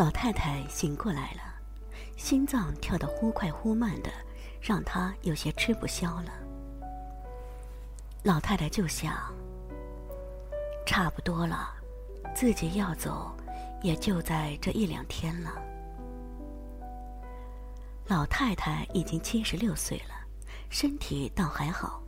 老太太醒过来了，心脏跳得忽快忽慢的，让她有些吃不消了。老太太就想，差不多了，自己要走，也就在这一两天了。老太太已经七十六岁了，身体倒还好，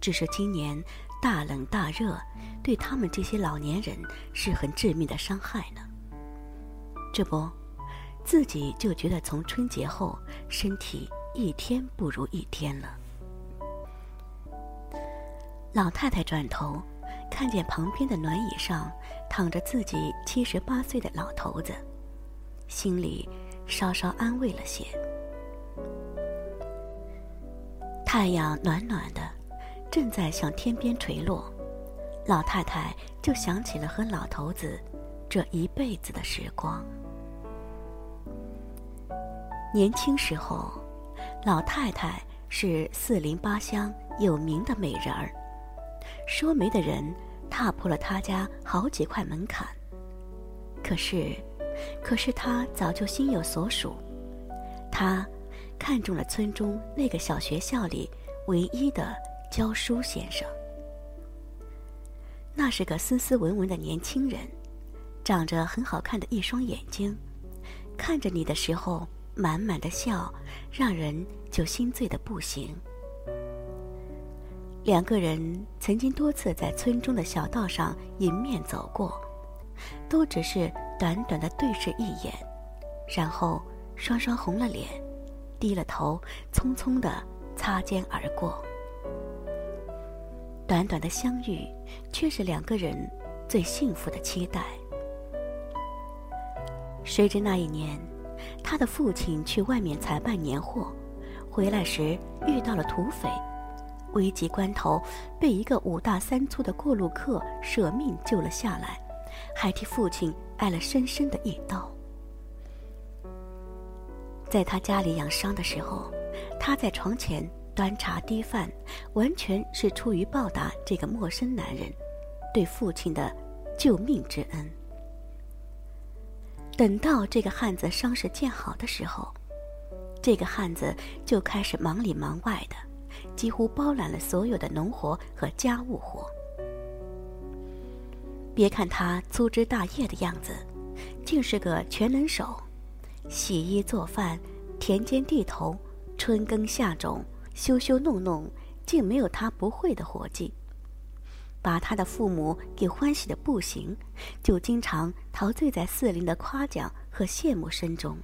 只是今年大冷大热，对他们这些老年人是很致命的伤害呢。这不，自己就觉得从春节后身体一天不如一天了。老太太转头，看见旁边的暖椅上躺着自己七十八岁的老头子，心里稍稍安慰了些。太阳暖暖的，正在向天边垂落，老太太就想起了和老头子这一辈子的时光。年轻时候，老太太是四邻八乡有名的美人儿，说媒的人踏破了她家好几块门槛。可是，可是她早就心有所属，她。看中了村中那个小学校里唯一的教书先生。那是个斯斯文文的年轻人，长着很好看的一双眼睛，看着你的时候满满的笑，让人就心醉的不行。两个人曾经多次在村中的小道上迎面走过，都只是短短的对视一眼，然后双双红了脸。低了头，匆匆的擦肩而过。短短的相遇，却是两个人最幸福的期待。谁知那一年，他的父亲去外面采办年货，回来时遇到了土匪，危急关头被一个五大三粗的过路客舍命救了下来，还替父亲挨了深深的一刀。在他家里养伤的时候，他在床前端茶递饭，完全是出于报答这个陌生男人对父亲的救命之恩。等到这个汉子伤势见好的时候，这个汉子就开始忙里忙外的，几乎包揽了所有的农活和家务活。别看他粗枝大叶的样子，竟是个全能手。洗衣做饭，田间地头，春耕夏种，修修弄弄，竟没有他不会的活计。把他的父母给欢喜的不行，就经常陶醉在四邻的夸奖和羡慕声中。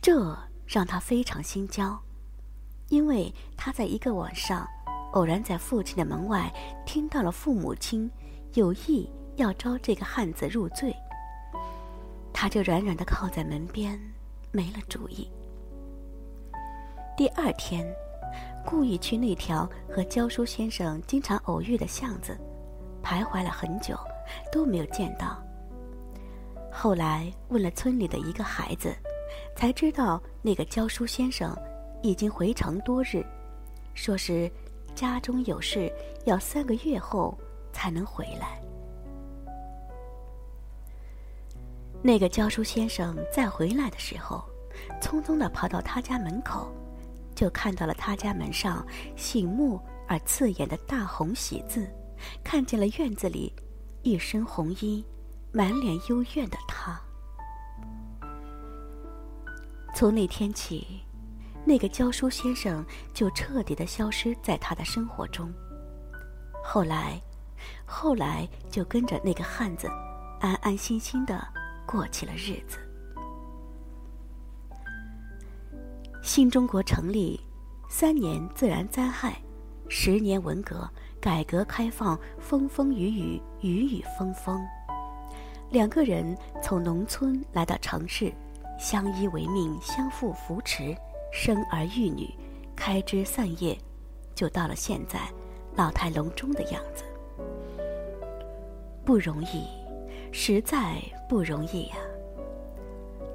这让他非常心焦，因为他在一个晚上，偶然在父亲的门外听到了父母亲有意要招这个汉子入赘。他就软软的靠在门边，没了主意。第二天，故意去那条和教书先生经常偶遇的巷子，徘徊了很久，都没有见到。后来问了村里的一个孩子，才知道那个教书先生已经回城多日，说是家中有事，要三个月后才能回来。那个教书先生再回来的时候，匆匆的跑到他家门口，就看到了他家门上醒目而刺眼的大红喜字，看见了院子里一身红衣、满脸幽怨的他。从那天起，那个教书先生就彻底的消失在他的生活中。后来，后来就跟着那个汉子，安安心心的。过起了日子。新中国成立，三年自然灾害，十年文革，改革开放，风风雨雨，雨雨风风。两个人从农村来到城市，相依为命，相互扶持，生儿育女，开枝散叶，就到了现在老态龙钟的样子。不容易。实在不容易呀。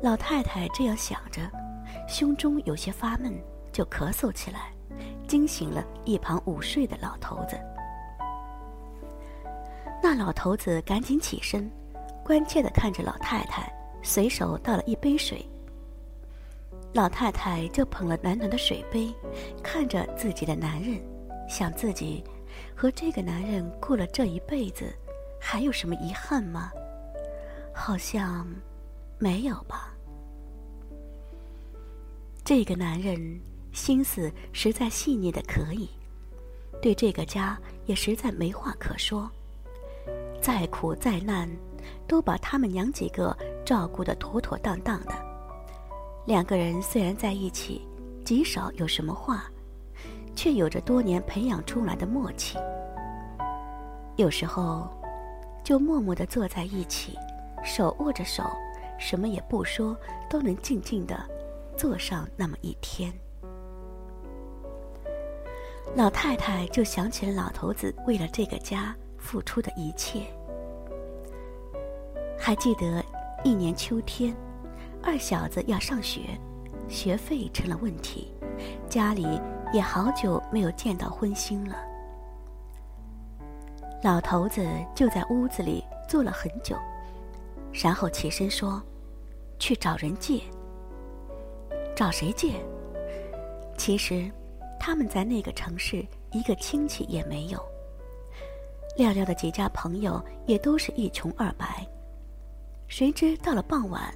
老太太这样想着，胸中有些发闷，就咳嗽起来，惊醒了一旁午睡的老头子。那老头子赶紧起身，关切的看着老太太，随手倒了一杯水。老太太就捧了暖暖的水杯，看着自己的男人，想自己和这个男人过了这一辈子，还有什么遗憾吗？好像没有吧。这个男人心思实在细腻的可以，对这个家也实在没话可说。再苦再难，都把他们娘几个照顾得妥妥当当的。两个人虽然在一起，极少有什么话，却有着多年培养出来的默契。有时候，就默默地坐在一起，手握着手，什么也不说，都能静静地坐上那么一天。老太太就想起了老头子为了这个家。付出的一切。还记得一年秋天，二小子要上学，学费成了问题，家里也好久没有见到荤腥了。老头子就在屋子里坐了很久，然后起身说：“去找人借。”找谁借？其实，他们在那个城市一个亲戚也没有。廖廖的几家朋友也都是一穷二白，谁知到了傍晚，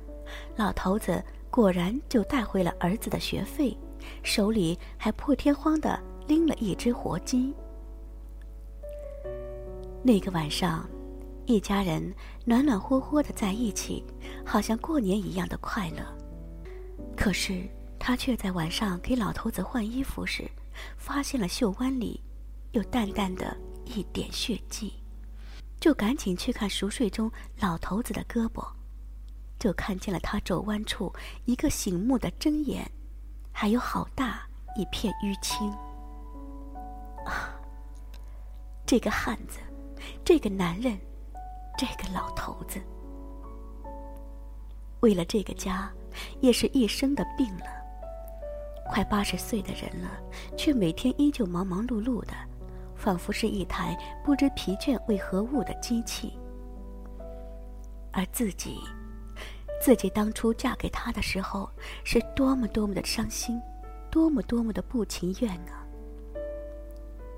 老头子果然就带回了儿子的学费，手里还破天荒的拎了一只活鸡。那个晚上，一家人暖暖和和的在一起，好像过年一样的快乐。可是他却在晚上给老头子换衣服时，发现了袖弯里有淡淡的。一点血迹，就赶紧去看熟睡中老头子的胳膊，就看见了他肘弯处一个醒目的针眼，还有好大一片淤青。啊！这个汉子，这个男人，这个老头子，为了这个家，也是一生的病了。快八十岁的人了，却每天依旧忙忙碌碌的。仿佛是一台不知疲倦为何物的机器，而自己，自己当初嫁给他的时候，是多么多么的伤心，多么多么的不情愿啊！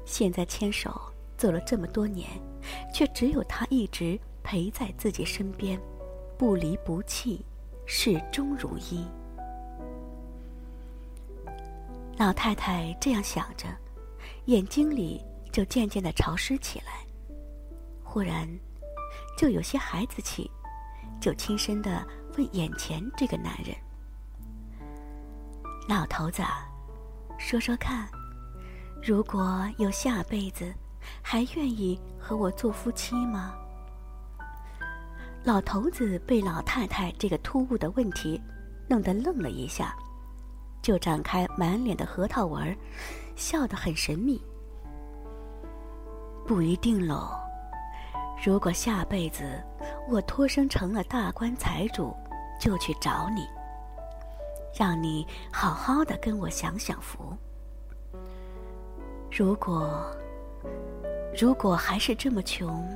现在牵手走了这么多年，却只有他一直陪在自己身边，不离不弃，始终如一。老太太这样想着，眼睛里。就渐渐的潮湿起来，忽然，就有些孩子气，就轻声的问眼前这个男人：“老头子，说说看，如果有下辈子，还愿意和我做夫妻吗？”老头子被老太太这个突兀的问题弄得愣了一下，就展开满脸的核桃纹，笑得很神秘。不一定喽。如果下辈子我托生成了大官财主，就去找你，让你好好的跟我享享福。如果如果还是这么穷，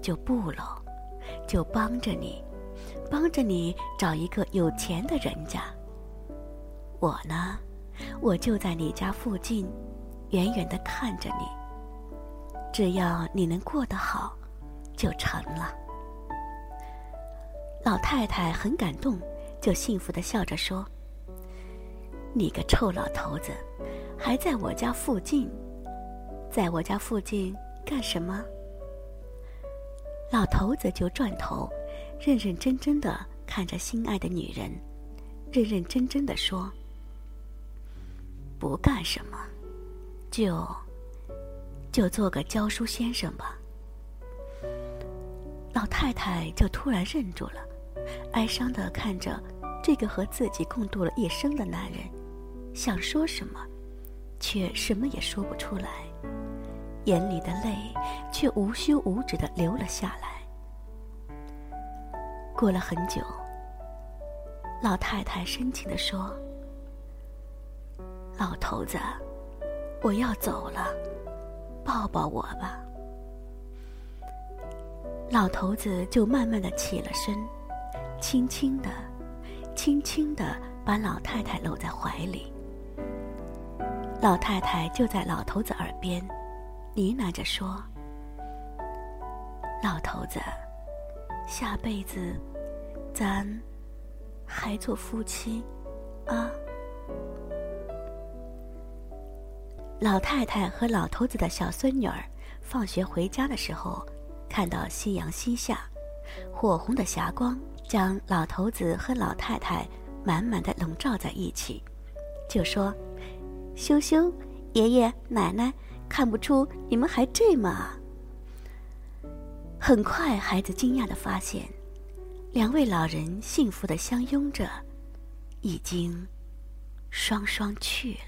就不喽，就帮着你，帮着你找一个有钱的人家。我呢，我就在你家附近，远远的看着你。只要你能过得好，就成了。老太太很感动，就幸福的笑着说：“你个臭老头子，还在我家附近，在我家附近干什么？”老头子就转头，认认真真的看着心爱的女人，认认真真的说：“不干什么，就……”就做个教书先生吧。老太太就突然愣住了，哀伤的看着这个和自己共度了一生的男人，想说什么，却什么也说不出来，眼里的泪却无休无止的流了下来。过了很久，老太太深情的说：“老头子，我要走了。”抱抱我吧。老头子就慢慢的起了身，轻轻的、轻轻的把老太太搂在怀里。老太太就在老头子耳边呢喃着说：“老头子，下辈子咱还做夫妻啊。”老太太和老头子的小孙女儿放学回家的时候，看到夕阳西下，火红的霞光将老头子和老太太满满的笼罩在一起，就说：“羞羞，爷爷奶奶，看不出你们还这么……”很快，孩子惊讶的发现，两位老人幸福的相拥着，已经双双去了。